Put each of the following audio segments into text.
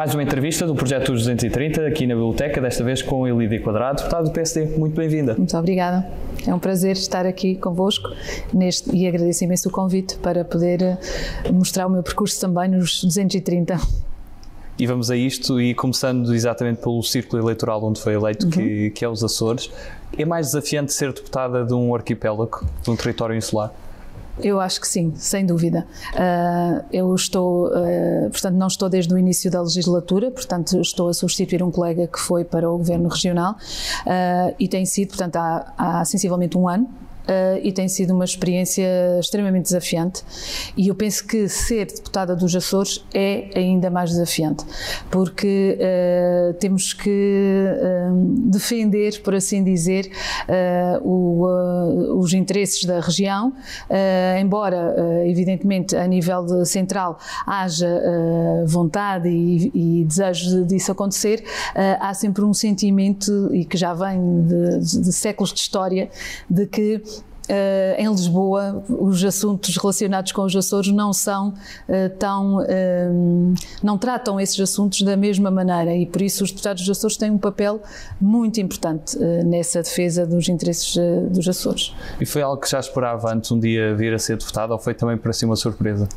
Mais uma entrevista do Projeto 230 aqui na Biblioteca, desta vez com Elídia Quadrado, deputada do PSD. Muito bem-vinda. Muito obrigada. É um prazer estar aqui convosco neste, e agradeço imenso o convite para poder eh, mostrar o meu percurso também nos 230. E vamos a isto, e começando exatamente pelo círculo eleitoral onde foi eleito, uhum. que, que é os Açores. É mais desafiante ser deputada de um arquipélago, de um território insular? Eu acho que sim, sem dúvida. Uh, eu estou, uh, portanto, não estou desde o início da legislatura, portanto, estou a substituir um colega que foi para o governo regional uh, e tem sido, portanto, há, há sensivelmente um ano uh, e tem sido uma experiência extremamente desafiante. E eu penso que ser deputada dos Açores é ainda mais desafiante, porque uh, temos que uh, defender, por assim dizer, o, os interesses da região, embora, evidentemente, a nível central haja vontade e, e, desejo disso acontecer, há sempre um sentimento, e que já vem de, de, séculos de história, de que em Lisboa, os assuntos relacionados com os Açores não são uh, tão. Uh, não tratam esses assuntos da mesma maneira e por isso os deputados dos Açores têm um papel muito importante nessa defesa dos interesses dos Açores. E foi algo que já esperava antes um dia vir a ser deputado ou foi também para si uma surpresa?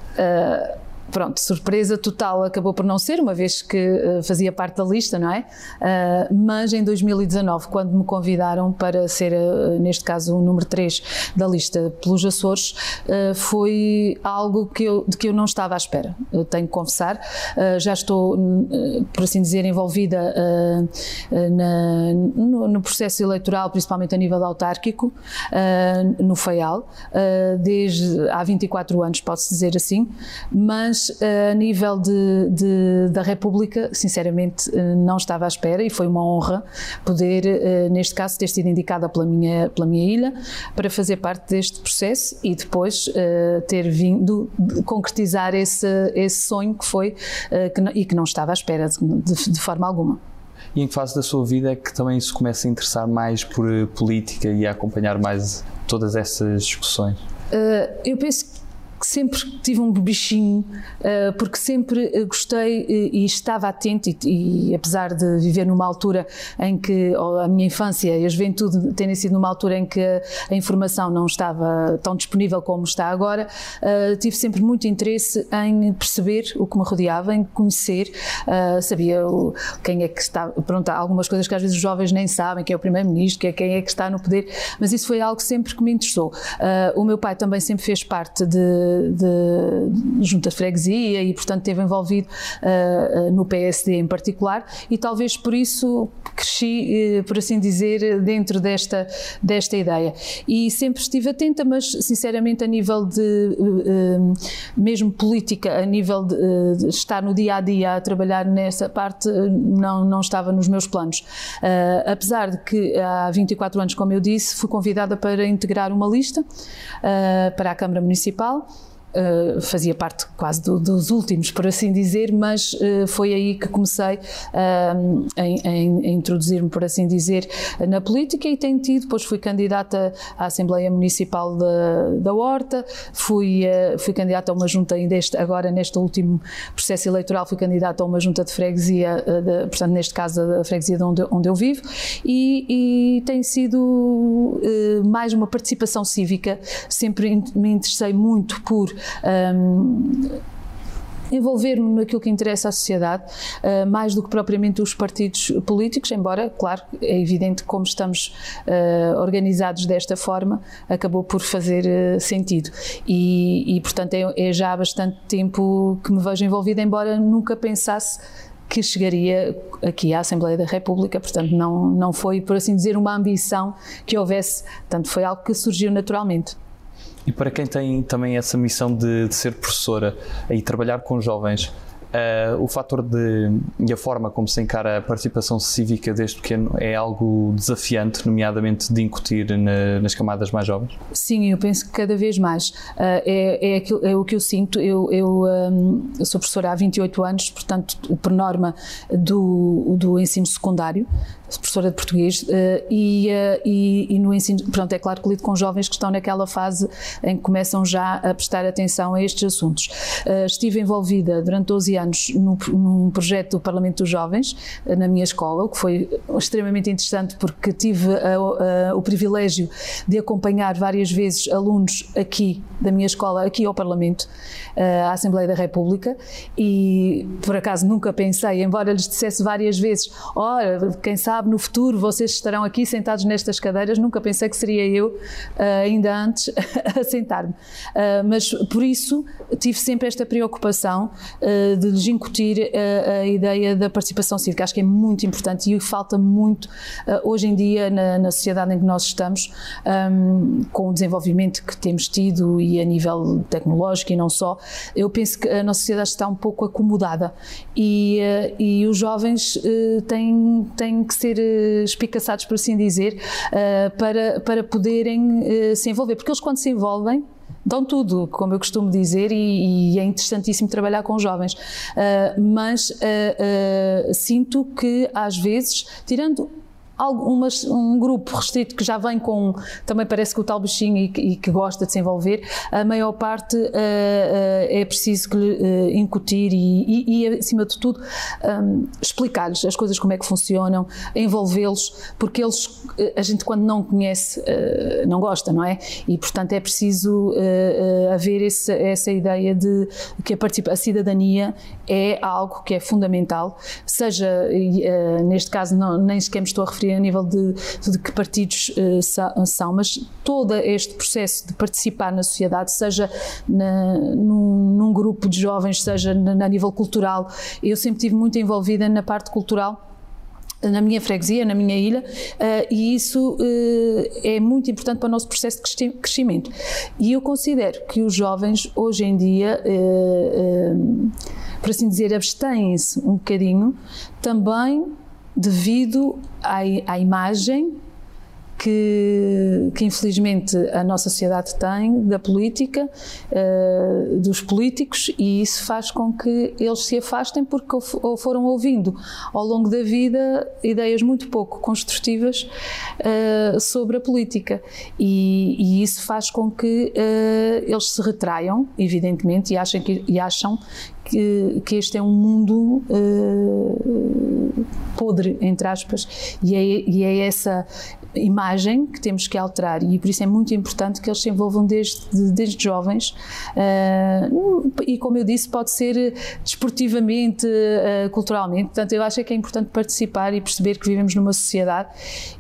Pronto, surpresa total acabou por não ser, uma vez que uh, fazia parte da lista, não é? Uh, mas em 2019, quando me convidaram para ser, uh, neste caso, o número 3 da lista pelos Açores, foi algo que eu, de que eu não estava à espera, eu tenho que confessar. já estou, por assim dizer, envolvida na, no, no, processo eleitoral, principalmente a nível autárquico, no FAIAL, desde há 24 anos, posso dizer assim, mas eh, a nível de, de, da República, sinceramente, eh, não estava à espera e foi uma honra poder, eh, neste caso, ter sido indicada pela minha, pela minha ilha para fazer parte deste processo e depois ter vindo concretizar esse, esse sonho que foi que não, e que não estava à espera de, de, forma alguma. E em que fase da sua vida é que também se começa a interessar mais por política e a acompanhar mais todas essas discussões? Eu penso que que sempre tive um bichinho, uh, porque sempre eh, gostei e, e estava atento, e, e, apesar de viver numa altura em que a minha infância e a juventude terem sido numa altura em que a informação não estava tão disponível como está agora, tive sempre muito interesse em perceber o que me rodeava, em conhecer, sabia quem é que está, pronto, algumas coisas que às vezes os jovens nem sabem, quem é o primeiro-ministro, quem é que está no poder, mas isso foi algo sempre que me interessou. o meu pai também sempre fez parte de de, junta de freguesia e, portanto, esteve envolvido uh, no PSD em particular e talvez por isso cresci, uh, por assim dizer, dentro desta, desta ideia. E sempre estive atenta, mas, sinceramente, a nível de, uh, mesmo política, a nível de, de, estar no dia a dia a trabalhar nessa parte, não, não estava nos meus planos. apesar de que há 24 anos, como eu disse, fui convidada para integrar uma lista para a Câmara Municipal. Uh, fazia parte quase do, dos últimos, por assim dizer, mas uh, foi aí que comecei uh, a, introduzir-me, por assim dizer, na política e tenho tido, depois fui candidata à Assembleia Municipal da, da Horta, fui, fui candidata a uma junta, ainda este, agora neste último processo eleitoral, fui candidata a uma junta de freguesia, de, portanto, neste caso, a freguesia de onde, onde eu vivo, e, e tem sido mais uma participação cívica, sempre me interessei muito por um, envolver-me naquilo que interessa à sociedade, uh, mais do que propriamente os partidos políticos, embora, claro, é evidente como estamos uh, organizados desta forma, acabou por fazer uh, sentido. E, e portanto, é, é, já há bastante tempo que me vejo envolvida, embora nunca pensasse que chegaria aqui à Assembleia da República, portanto não, não foi, por assim dizer, uma ambição que houvesse, portanto foi algo que surgiu naturalmente. E para quem tem também essa missão de, de ser professora e trabalhar com jovens, Uh, o fator de, e a forma como se encara a participação cívica desde pequeno é algo desafiante, nomeadamente de incutir na, nas camadas mais jovens? Sim, eu penso que cada vez mais. Uh, é, é, aquilo, é, o que eu sinto. Eu, eu, um, eu, sou professora há 28 anos, portanto, por norma do, do ensino secundário, professora de português, e, e, e, no ensino, pronto, é claro que lido com jovens que estão naquela fase em que começam já a prestar atenção a estes assuntos. Estive envolvida durante 12 anos no, num projeto do Parlamento dos Jovens, na minha escola, o que foi extremamente interessante porque tive o privilégio de acompanhar várias vezes alunos aqui da minha escola, aqui ao Parlamento, à Assembleia da República, e por acaso nunca pensei, embora lhes dissesse várias vezes, ora, quem sabe no futuro vocês estarão aqui sentados nestas cadeiras, nunca pensei que seria eu, ainda antes, a sentar-me. Mas por isso tive sempre esta preocupação de lhes incutir a ideia da participação cívica. Acho que é muito importante e falta muito hoje em dia na, na sociedade em que nós estamos, com o desenvolvimento que temos tido e a nível tecnológico e não só, eu penso que a nossa sociedade está um pouco acomodada e, eh, e os jovens eh, têm, têm que ser eh, espicaçados, por assim dizer, para, para poderem se envolver, porque eles quando se envolvem dão tudo, como eu costumo dizer, e, e é interessantíssimo trabalhar com jovens. Mas sinto que, às vezes, tirando algumas, um grupo restrito que já vem com, também parece que o tal bichinho e, e que gosta de se envolver, a maior parte uh, uh, é preciso que lhe uh, incutir e, e, e, acima de tudo, um, explicar-lhes as coisas como é que funcionam, envolvê-los, porque eles, a gente quando não conhece, não gosta, não é? E portanto é preciso haver esse, essa ideia de que a, a cidadania é algo que é fundamental, seja, neste caso não, nem sequer me estou a referir a nível de, de que partidos uh, são, mas todo este processo de participar na sociedade, seja na, num, num, grupo de jovens, seja na, nível cultural, eu sempre estive muito envolvida na parte cultural na minha freguesia, na minha ilha, uh, e isso uh, é muito importante para o nosso processo de crescimento. E eu considero que os jovens, hoje em dia, uh, por assim dizer, abstêm-se um bocadinho também devido à, à imagem que, que, infelizmente a nossa sociedade tem da política, uh, dos políticos, e isso faz com que eles se afastem porque ou foram ouvindo ao longo da vida ideias muito pouco construtivas uh, sobre a política. E, e, isso faz com que uh, eles se retraiam, evidentemente, e, achem que, e acham que, que este é um mundo uh, podre, entre aspas, e é, e é, essa imagem que temos que alterar e por isso é muito importante que eles se envolvam desde, desde jovens uh, e como eu disse pode ser desportivamente, uh, culturalmente, portanto eu acho que é importante participar e perceber que vivemos numa sociedade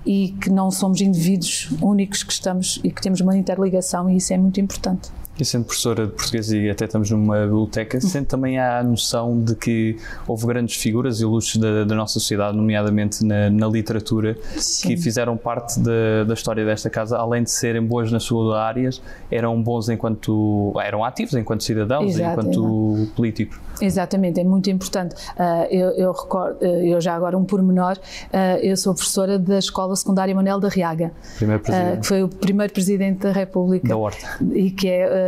e que não somos indivíduos únicos que estamos e que temos uma interligação e isso é muito importante. E sendo professora de português e até estamos numa biblioteca, sendo também há a noção de que houve grandes figuras e ilustres da, da nossa sociedade, nomeadamente na, na literatura, Sim. que fizeram parte da, da, história desta casa, além de serem boas nas suas áreas, eram bons enquanto. eram ativos enquanto cidadãos Exato, enquanto políticos. Exatamente, é muito importante. Uh, eu, eu, recordo, uh, eu já agora um pormenor, uh, eu sou professora da Escola Secundária Manuel da Riaga, que foi o primeiro presidente da República. Da Horta. E que é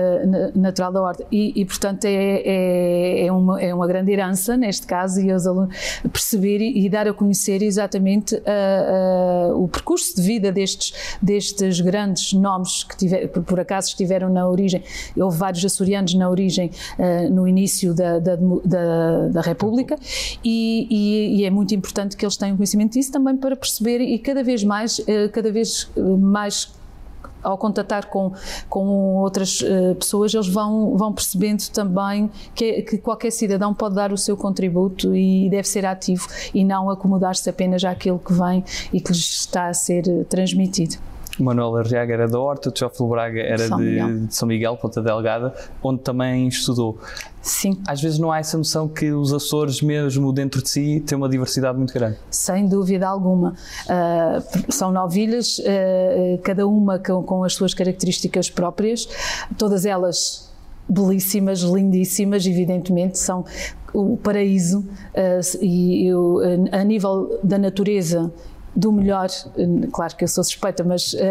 natural da Horta. E, e portanto, é, é, é, uma, é uma grande herança, neste caso, e os alunos perceber e, e dar a conhecer exatamente o percurso de vida destes, destes grandes nomes que tiver, por, por acaso estiveram na origem. Houve vários açorianos na origem, no início da, da da, da, República e, e, e, é muito importante que eles tenham conhecimento disso também para perceber e cada vez mais, eh, cada vez eh, mais ao contatar com, com outras uh, pessoas, eles vão, vão percebendo também que, que, qualquer cidadão pode dar o seu contributo e deve ser ativo e não acomodar-se apenas àquilo que vem e que lhes está a ser transmitido. Manuel Arriaga era da Horta, o Teófilo Braga era São de, de, São Miguel, Ponta Delgada, onde também estudou. Sim. Às vezes não há essa noção que os Açores, mesmo dentro de si, têm uma diversidade muito grande. Sem dúvida alguma. Uh, são nove ilhas, uh, cada uma com, com as suas características próprias, todas elas belíssimas, lindíssimas, evidentemente, são o paraíso uh, e eu, a nível da natureza do melhor, claro que eu sou suspeita, mas uh, uh,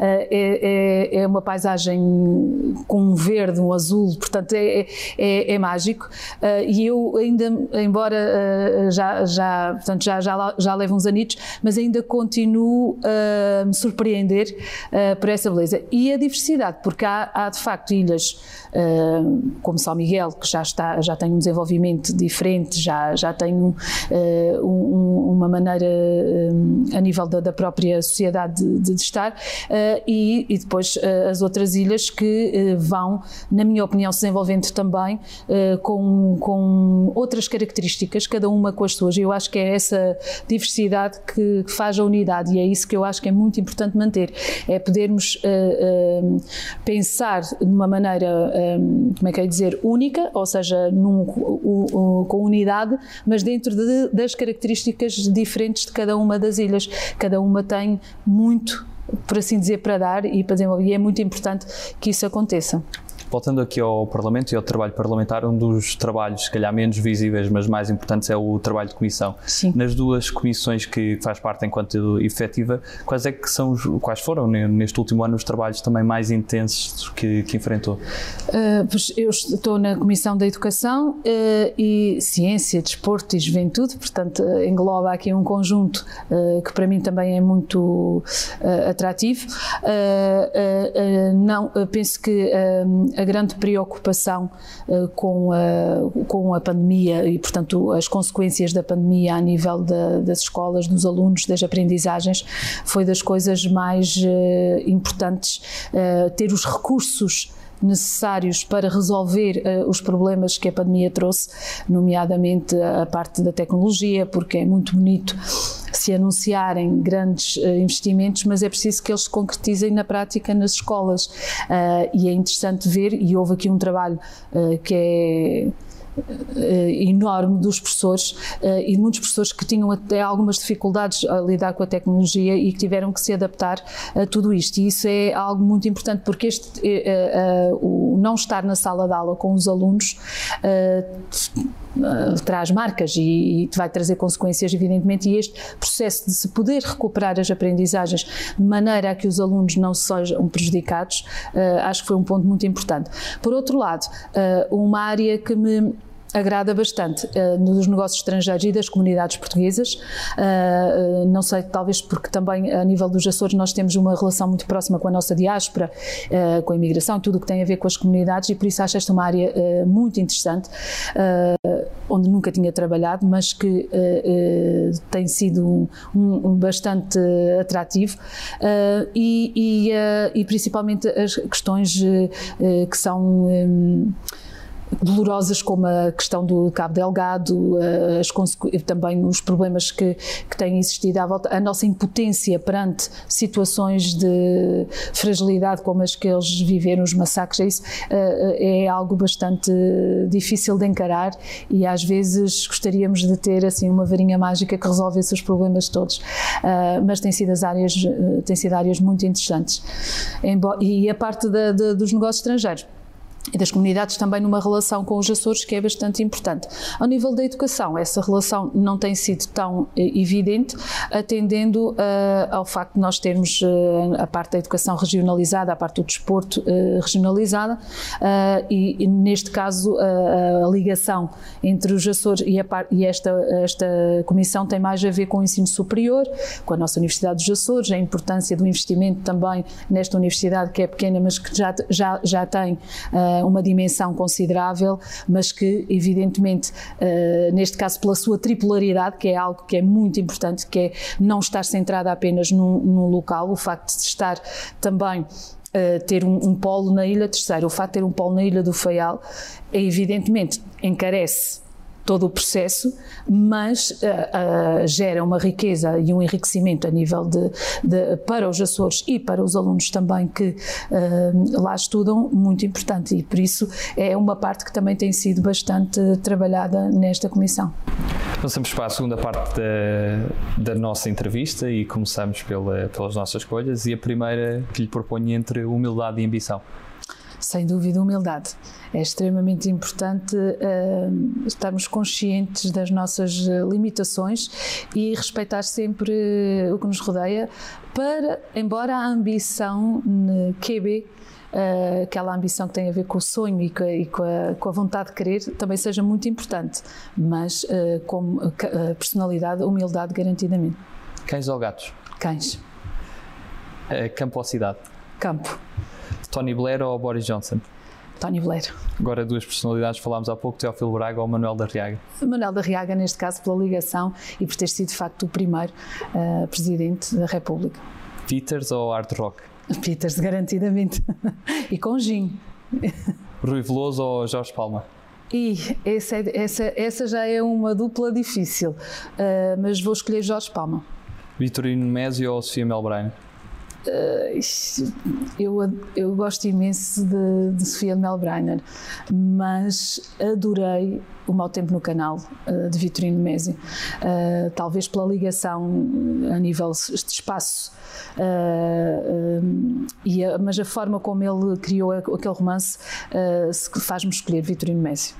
é, é, uma paisagem com um verde, um azul, portanto é, é, é mágico. Uh, e eu ainda, embora já, já, portanto, já, já, já levo uns anitos, mas ainda continuo a me surpreender por essa beleza. E a diversidade, porque há, há de facto ilhas como São Miguel, que já, está, já tem um desenvolvimento diferente, já, já tem um, uma maneira a nível da, da própria sociedade de, de estar, uh, e, e, depois uh, as outras ilhas que uh, vão, na minha opinião, se desenvolvendo também com, com outras características, cada uma com as suas. Eu acho que é essa diversidade que, faz a unidade e é isso que eu acho que é muito importante manter, é podermos pensar de uma maneira, como é que é dizer, única, ou seja, num, com unidade, mas dentro de, das características diferentes de cada uma das ilhas cada uma tem muito, por assim dizer, para dar e para desenvolver, e é muito importante que isso aconteça. Voltando aqui ao Parlamento e ao trabalho parlamentar, um dos trabalhos, se calhar menos visíveis, mas mais importantes, é o trabalho de comissão. Sim. Nas duas comissões que faz parte enquanto efetiva, quais é que são, quais foram neste último ano os trabalhos também mais intensos que, que enfrentou? Uh, pois eu estou na Comissão da Educação uh, e Ciência, Desporto e Juventude, portanto engloba aqui um conjunto uh, que para mim também é muito atrativo. não, penso que a grande preocupação uh, com, a, com a pandemia e, portanto, as consequências da pandemia a nível da, das escolas, dos alunos, das aprendizagens, foi das coisas mais uh, importantes. Uh, ter os recursos necessários para resolver uh, os problemas que a pandemia trouxe, nomeadamente a parte da tecnologia, porque é muito bonito se anunciarem grandes uh, investimentos, mas é preciso que eles se concretizem na prática nas escolas. Uh, e é interessante ver, e houve aqui um trabalho que é uh, enorme dos professores uh, e de muitos professores que tinham até algumas dificuldades a lidar com a tecnologia e que tiveram que se adaptar a tudo isto. E isso é algo muito importante porque este, uh, o não estar na sala de aula com os alunos traz marcas e, e, vai trazer consequências, evidentemente, e este processo de se poder recuperar as aprendizagens de maneira a que os alunos não sejam prejudicados, uh, acho que foi um ponto muito importante. Por outro lado, uh, uma área que me agrada bastante uh, nos negócios estrangeiros e das comunidades portuguesas. Uh, uh, não sei, talvez porque também a nível dos Açores nós temos uma relação muito próxima com a nossa diáspora, com a imigração, tudo o que tem a ver com as comunidades e por isso acho esta uma área muito interessante, onde nunca tinha trabalhado, mas que tem sido um, um, bastante atrativo e, e, e, principalmente as questões que são um, dolorosas como a questão do Cabo Delgado, eh, também os problemas que, que têm existido à volta, a nossa impotência perante situações de fragilidade como as que eles viveram, os massacres, é isso eh, é algo bastante difícil de encarar e às vezes gostaríamos de ter assim uma varinha mágica que resolvesse os problemas todos, eh, mas tem sido as áreas, tem sido áreas muito interessantes. E a parte da, da, dos negócios estrangeiros e das comunidades também numa relação com os Açores que é bastante importante. Ao nível da educação, essa relação não tem sido tão eh, evidente, atendendo uh, ao facto de nós termos uh, a parte da educação regionalizada, a parte do desporto uh, regionalizada, e, e, neste caso a, ligação entre os Açores e, parte, e esta, esta comissão tem mais a ver com o ensino superior, com a nossa Universidade dos Açores, a importância do investimento também nesta universidade que é pequena, mas que já, já, já tem uma dimensão considerável, mas que, evidentemente, uh, neste caso pela sua tripolaridade, que é algo que é muito importante, que é não estar centrada apenas num, num local, o facto de estar também Uh, ter um, um, polo na Ilha Terceira. O facto de ter um polo na Ilha do Faial, é, evidentemente, encarece todo o processo, mas uh, uh, gera uma riqueza e um enriquecimento a nível de, de, para os Açores e para os alunos também que uh, lá estudam muito importante e por isso é uma parte que também tem sido bastante trabalhada nesta comissão. Passamos para a segunda parte da, da nossa entrevista e começamos pela, pelas nossas escolhas e a primeira que lhe proponho entre humildade e ambição. Sem dúvida, humildade. É extremamente importante uh, estarmos conscientes das nossas limitações e respeitar sempre o que nos rodeia, para, embora a ambição QB Uh, aquela ambição que tem a ver com o sonho e com a, e com a, com a vontade de querer também seja muito importante, mas uh, como uh, personalidade, humildade garantidamente. Cães ou gatos? Cães. campo ou cidade? Campo. Tony Blair ou Boris Johnson? Tony Blair. Agora duas personalidades, falámos há pouco, Teófilo Braga ou Manuel da Riaga? Manuel da Riaga, neste caso, pela ligação e por ter sido, de facto, o primeiro Presidente da República. Peters ou Hard Rock? Peters, garantidamente. e com gin. Rui Veloso ou Jorge Palma? E essa, é, essa, essa já é uma dupla difícil, uh, mas vou escolher Jorge Palma. Vitorino Mésio ou Sofia Melbrein? Uh, eu, eu gosto imenso de, de Sofia Melbreiner, mas adorei o Mau Tempo no Canal, uh, de Vitorino Mésio. Uh, talvez pela ligação a nível de espaço, mas a forma como ele criou aquele romance faz-me escolher Vitorino Mésio.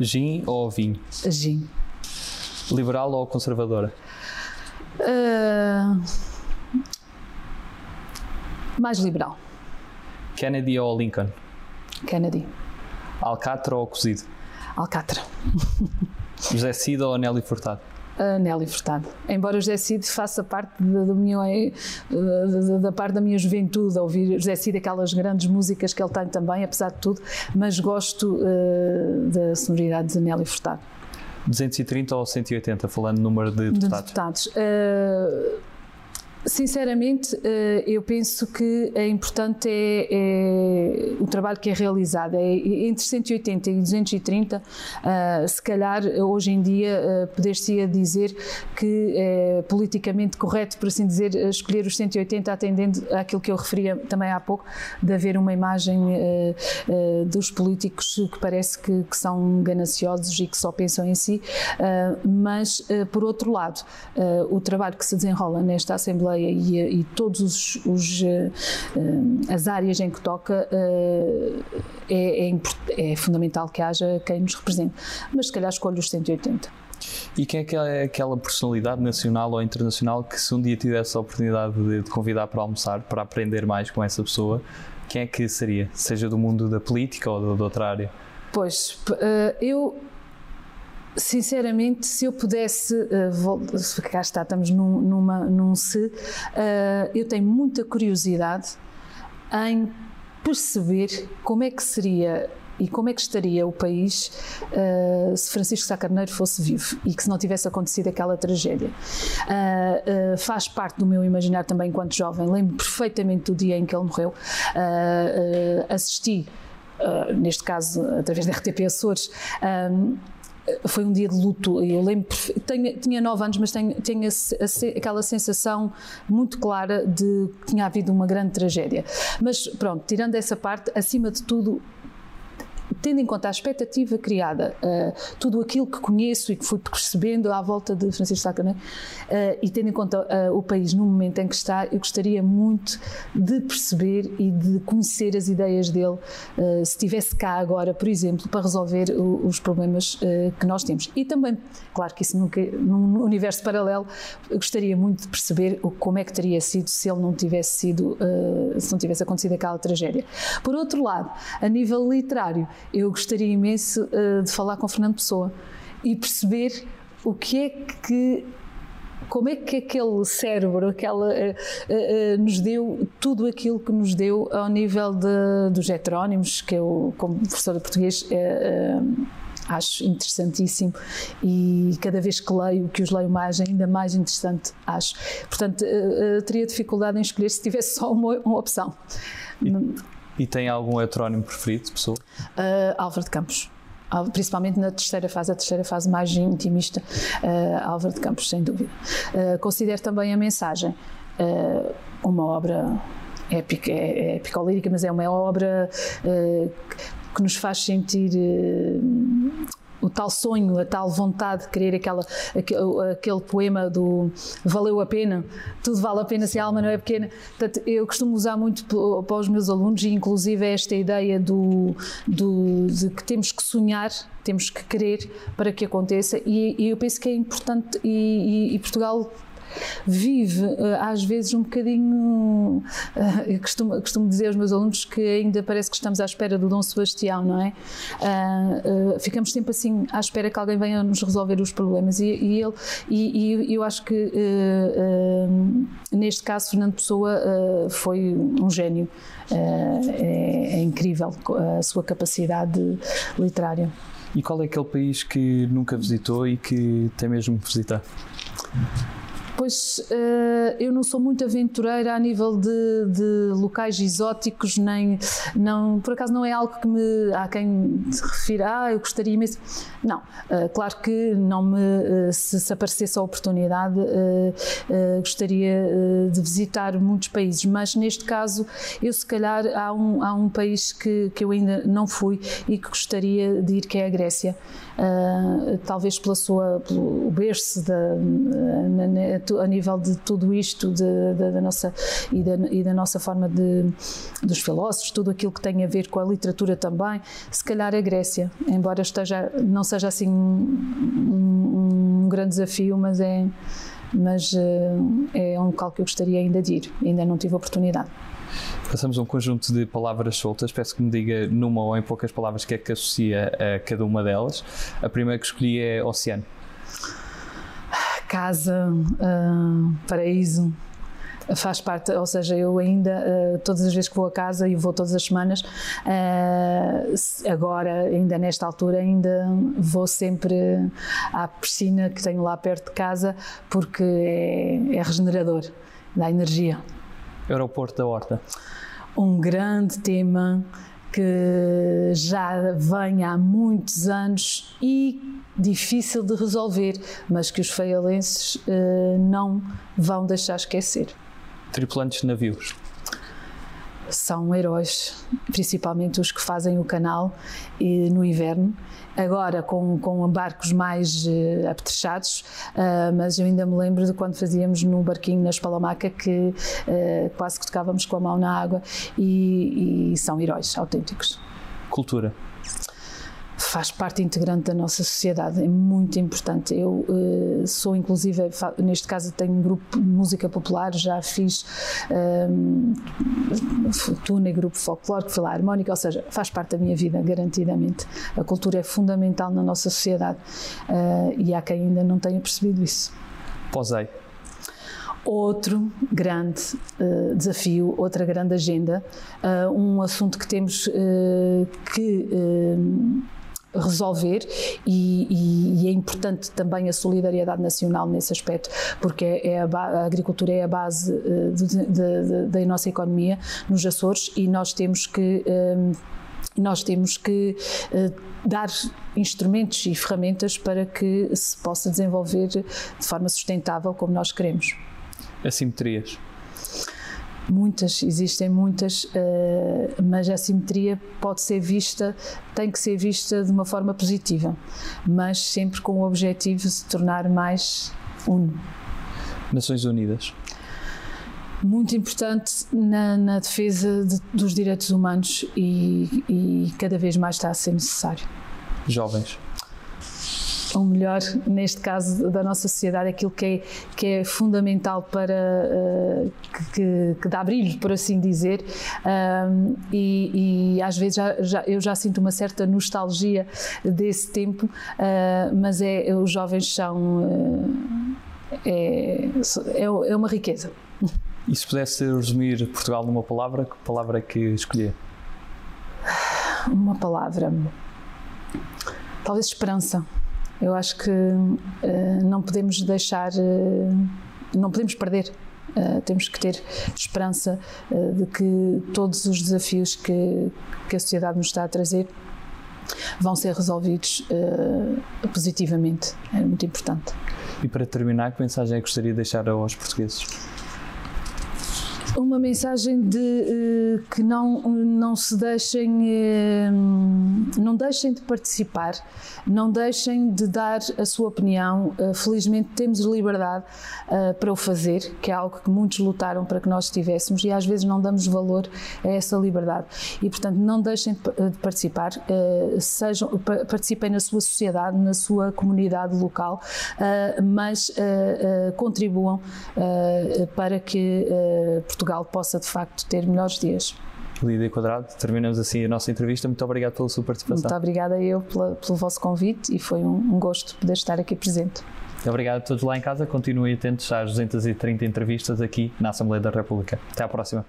Gin ou vinho? Gin. Liberal ou conservadora? Uh, mais liberal. Kennedy ou Lincoln? Kennedy. Alcatra ou cozido? Alcatra. José Cid ou Nelly Furtado? Uh, Nelly Furtado. Embora o José Cid faça parte da, minha, da, da, parte da minha juventude, a ouvir José Cid, aquelas grandes músicas que ele tem também, apesar de tudo, mas gosto uh, da sonoridade de Nelly Furtado. 230 ou 180, falando número de deputados? De deputados. Uh, Sinceramente, eh, eu penso que é importante é, é, o trabalho que é realizado. É, entre 180 e 230, eh, se calhar hoje em dia eh, poder-se dizer que é politicamente correto, por assim dizer, escolher os 180 atendendo àquilo que eu referia também há pouco, de haver uma imagem dos políticos que parece que, que são gananciosos e que só pensam em si, mas por outro lado, o trabalho que se desenrola nesta Assembleia e, e todos os, os uh, as áreas em que toca uh, é, é, é, fundamental que haja quem nos represente. Mas se calhar escolho os 180. E quem é que é aquela personalidade nacional ou internacional que se um dia tivesse a oportunidade de, de convidar para almoçar, para aprender mais com essa pessoa, quem é que seria? Seja do mundo da política ou de outra área? Pois, eu sinceramente, se eu pudesse, uh, cá está, estamos num, numa, num se, uh, eu tenho muita curiosidade em perceber como é que seria e como é que estaria o país uh, se Francisco Sá Carneiro fosse vivo e que se não tivesse acontecido aquela tragédia. Uh, uh, faz parte do meu imaginário também enquanto jovem, lembro perfeitamente do dia em que ele morreu. assisti, neste caso através da RTP Açores, foi um dia de luto. Eu lembro, tenho, tinha nove anos, mas tenho, tenho a, a, aquela sensação muito clara de que tinha havido uma grande tragédia. Mas pronto, tirando essa parte, acima de tudo, tendo em conta a expectativa criada, uh, tudo aquilo que conheço e que fui percebendo à volta de Francisco Sacana, uh, e tendo em conta uh, o país no momento em que está, eu gostaria muito de perceber e de conhecer as ideias dele, se estivesse cá agora, por exemplo, para resolver o, os problemas que nós temos. E também, claro que isso nunca, num universo paralelo, gostaria muito de perceber o, como é que teria sido se ele não tivesse sido, se não tivesse acontecido aquela tragédia. Por outro lado, a nível literário, eu gostaria imenso uh, de falar com Fernando Pessoa e perceber o que é que como é que aquele cérebro, aquela, uh, uh, nos deu tudo aquilo que nos deu ao nível de, dos heterónimos, que eu, como professora de português, acho interessantíssimo e cada vez que leio, que os leio mais, ainda mais interessante acho. Portanto, teria dificuldade em escolher se tivesse só uma, uma opção. E e tem algum heterónimo preferido, pessoa? Uh, Álvaro de Campos principalmente na terceira fase, a terceira fase mais intimista, uh, Álvaro de Campos, sem dúvida. Uh, considero também a mensagem uh, uma obra épica, é, é épico-lírica, mas é uma obra que nos faz sentir o tal sonho, a tal vontade de querer aquela, aquele, poema do valeu a pena, tudo vale a pena se a alma não é pequena. Portanto, eu costumo usar muito para os meus alunos, e inclusive esta ideia do, do, de que temos que sonhar, temos que querer para que aconteça, e, e eu penso que é importante, e, e, e Portugal vive eh, às vezes um bocadinho. Eh, eu costumo, costumo dizer aos meus alunos que ainda parece que estamos à espera do Dom Sebastião, não é? Uh, ficamos sempre assim à espera que alguém venha nos resolver os problemas e, e ele e, e, eu acho que neste caso Fernando Pessoa foi um gênio. É, é incrível a sua capacidade literária. E qual é aquele país que nunca visitou e que tem mesmo que visitar? Pois uh, eu não sou muito aventureira a nível de, de, locais exóticos, nem não, por acaso não é algo que me há quem se refira, ah, eu gostaria imenso. Não, uh, claro que não me uh, se, se, aparecesse a oportunidade, gostaria de visitar muitos países, mas neste caso eu se calhar há um, há um país que, que eu ainda não fui e que gostaria de ir, que é a Grécia. Talvez pela sua, pelo berço da, a nível de tudo isto, de, de, da nossa e da, e da, nossa forma de dos filósofos, tudo aquilo que tem a ver com a literatura também, se calhar a Grécia, embora esteja não seja assim um, um grande desafio, mas é mas uh, é um local que eu gostaria ainda de ir, ainda não tive oportunidade. Passamos a um conjunto de palavras soltas. Peço que me diga numa ou em poucas palavras que é que associa a cada uma delas. A primeira que escolhi é oceano casa, uh, paraíso, faz parte, ou seja, eu ainda, uh, todas as vezes que vou a casa, e vou todas as semanas, uh, agora, ainda nesta altura, ainda vou sempre à piscina que tenho lá perto de casa, porque é, é regenerador, dá energia. Aeroporto da Horta. Um grande tema que já vem há muitos anos e difícil de resolver, mas que os feialenses uh, não vão deixar esquecer. Tripulantes de navios são heróis, principalmente os que fazem o canal e, no inverno. Agora com, com barcos mais uh, apetrechados, uh, mas eu ainda me lembro de quando fazíamos no barquinho na Espalamaca que uh, quase que tocávamos com a mão na água e, e são heróis autênticos. Cultura faz parte integrante da nossa sociedade, é muito importante. Eu uh, sou, inclusive, neste caso, tenho um grupo de música popular, já fiz um, ehm, tuna, grupo folclórico, filarmónica, ou seja, faz parte da minha vida, garantidamente. A cultura é fundamental na nossa sociedade uh, e há quem ainda não tenha percebido isso. Posei. Outro grande uh, desafio, outra grande agenda, uh, um assunto que temos uh, que resolver e, e, e, é importante também a solidariedade nacional nesse aspecto, porque é, é a, a, agricultura é a base de, da nossa economia nos Açores e nós temos que um, ehm, nós temos que uh, dar instrumentos e ferramentas para que se possa desenvolver de forma sustentável como nós queremos. Assimetrias. Muitas, existem muitas, uh, mas a simetria pode ser vista, tem que ser vista de uma forma positiva, mas sempre com o objetivo de se tornar mais uno. Nações Unidas. Muito importante na, na defesa de, dos direitos humanos e, e cada vez mais está a ser necessário. Jovens o melhor, neste caso da nossa sociedade, aquilo que é, que é fundamental para uh, que, que, dá brilho, por assim dizer, um, e, e, às vezes já, já, eu já sinto uma certa nostalgia desse tempo, uh, mas é, os jovens são uh, é, é, é uma riqueza. E se pudesse resumir Portugal numa palavra, que palavra é que escolher? Uma palavra. Talvez esperança. Eu acho que uh, não podemos deixar, uh, não podemos perder. Uh, temos que ter esperança de que todos os desafios que, que a sociedade nos está a trazer vão ser resolvidos positivamente. É muito importante. E para terminar, que mensagem é que gostaria de deixar aos portugueses? Uma mensagem de uh, que não, não se deixem, uh, não deixem de participar, não deixem de dar a sua opinião. Uh, felizmente temos liberdade para o fazer, que é algo que muitos lutaram para que nós tivéssemos e às vezes não damos valor a essa liberdade. E portanto não deixem de participar, sejam, participem na sua sociedade, na sua comunidade local, mas contribuam para que Portugal possa de facto ter melhores dias. Lídia Quadrado, terminamos assim a nossa entrevista. Muito obrigado pela sua participação. Muito obrigada eu pela, pelo vosso convite e foi um, um gosto poder estar aqui presente. Obrigado a todos lá em casa. Continuem atentos às 230 entrevistas aqui na Assembleia da República. Até à próxima.